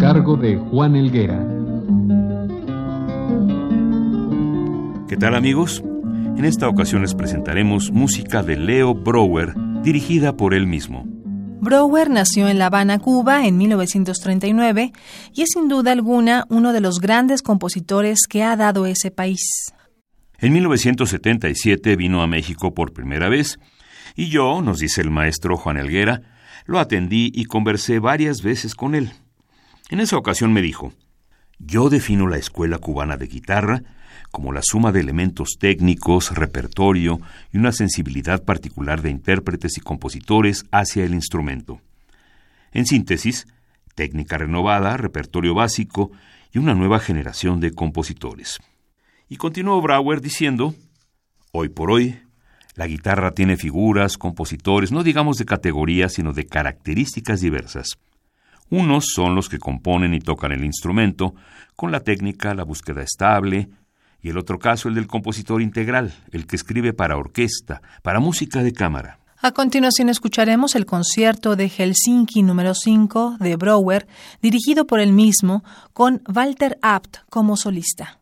Cargo de Juan Elguera. ¿Qué tal amigos? En esta ocasión les presentaremos música de Leo Brower, dirigida por él mismo. Brower nació en La Habana, Cuba, en 1939 y es sin duda alguna uno de los grandes compositores que ha dado ese país. En 1977 vino a México por primera vez y yo, nos dice el maestro Juan Elguera, lo atendí y conversé varias veces con él. En esa ocasión me dijo, yo defino la escuela cubana de guitarra como la suma de elementos técnicos, repertorio y una sensibilidad particular de intérpretes y compositores hacia el instrumento. En síntesis, técnica renovada, repertorio básico y una nueva generación de compositores. Y continuó Brauer diciendo, hoy por hoy, la guitarra tiene figuras, compositores, no digamos de categorías, sino de características diversas. Unos son los que componen y tocan el instrumento, con la técnica, la búsqueda estable, y el otro caso el del compositor integral, el que escribe para orquesta, para música de cámara. A continuación escucharemos el concierto de Helsinki número 5 de Brouwer, dirigido por él mismo, con Walter Abt como solista.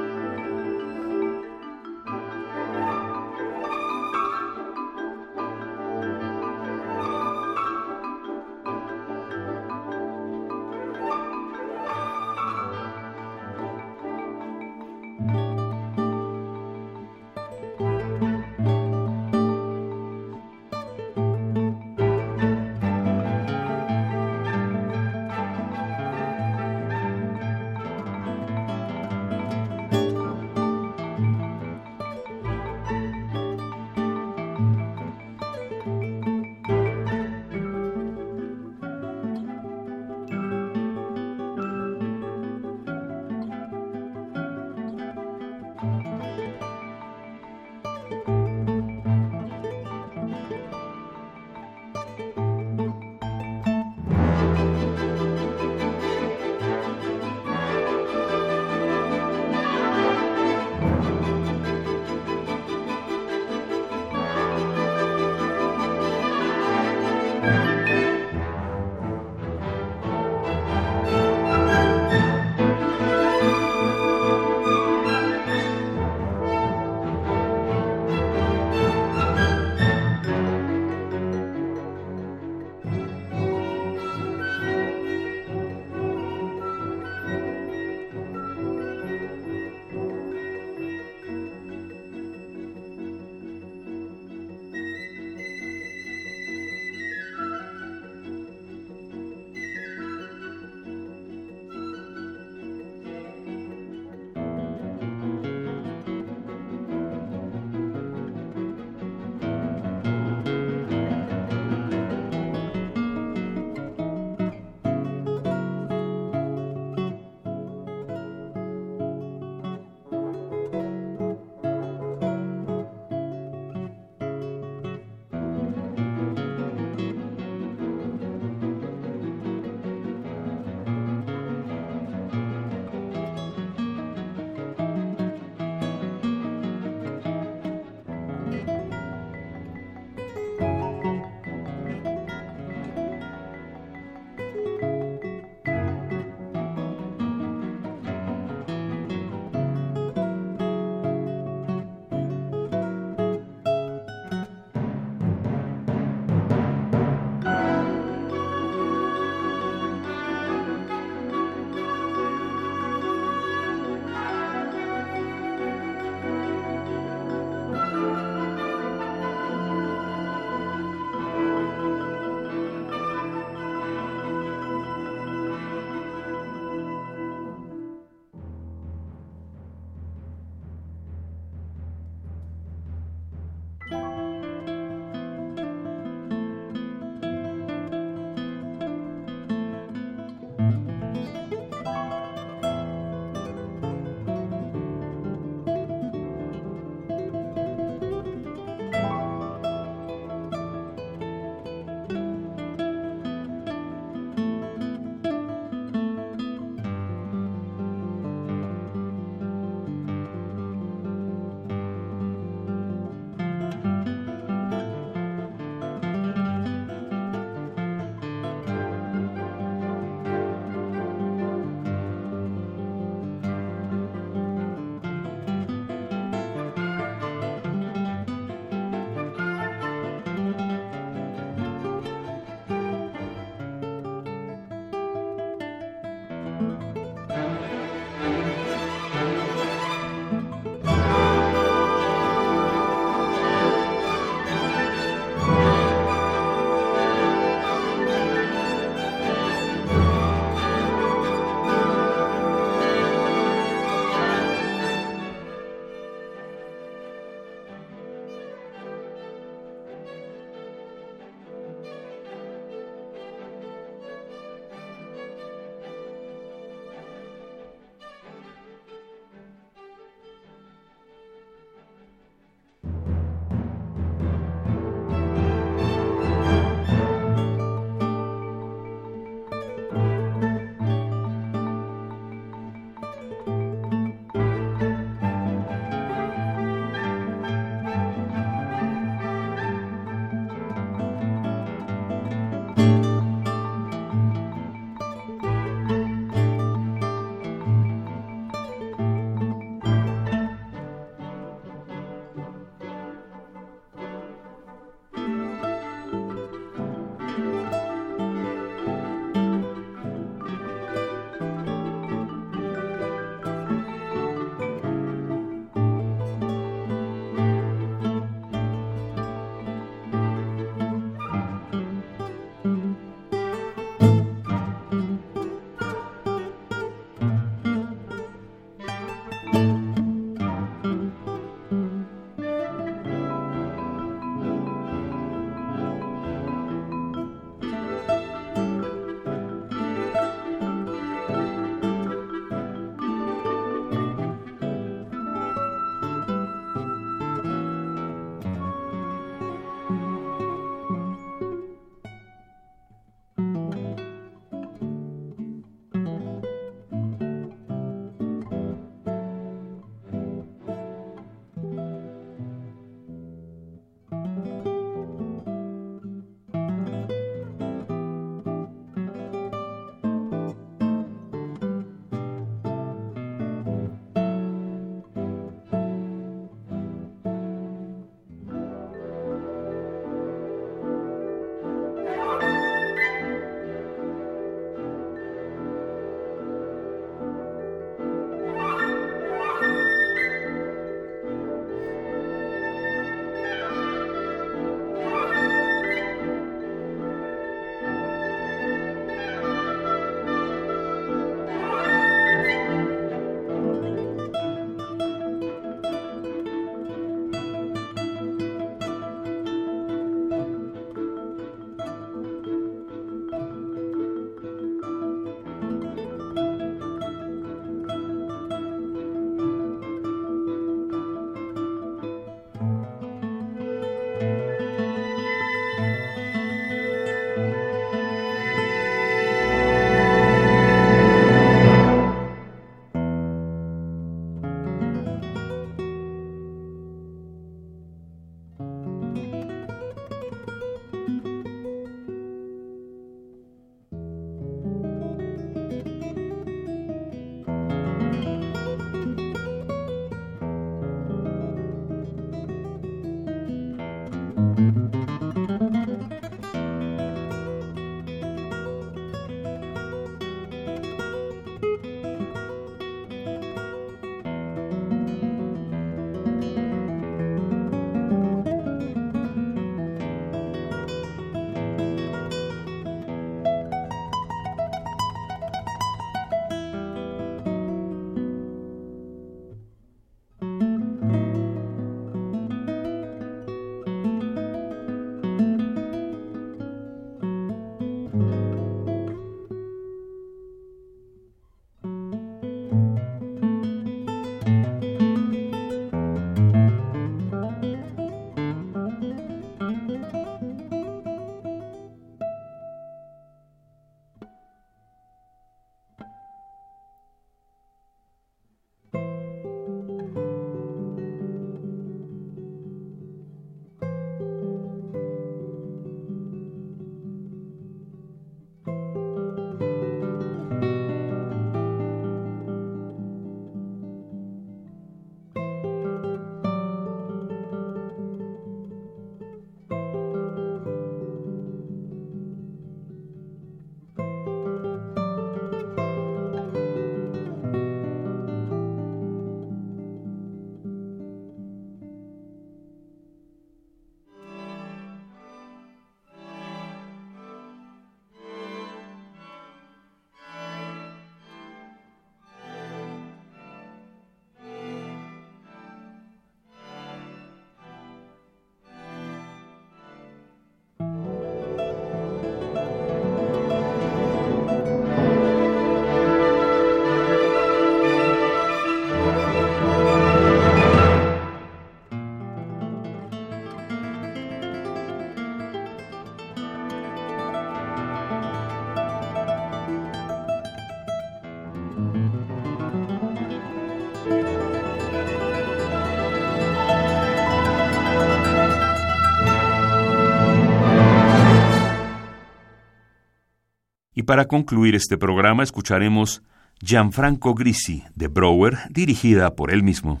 Para concluir este programa escucharemos Gianfranco Grisi de Brower, dirigida por él mismo.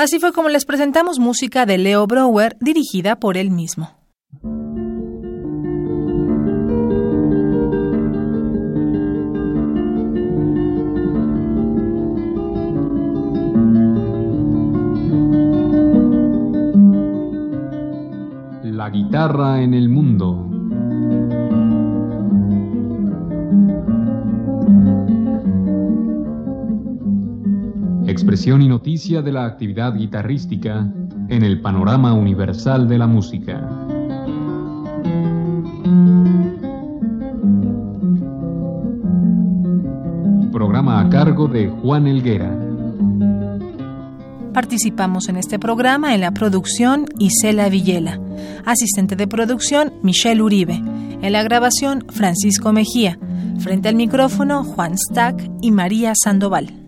Así fue como les presentamos música de Leo Brower dirigida por él mismo. De la actividad guitarrística en el panorama universal de la música. Programa a cargo de Juan Elguera. Participamos en este programa en la producción Isela Villela, asistente de producción Michelle Uribe, en la grabación Francisco Mejía, frente al micrófono Juan Stack y María Sandoval.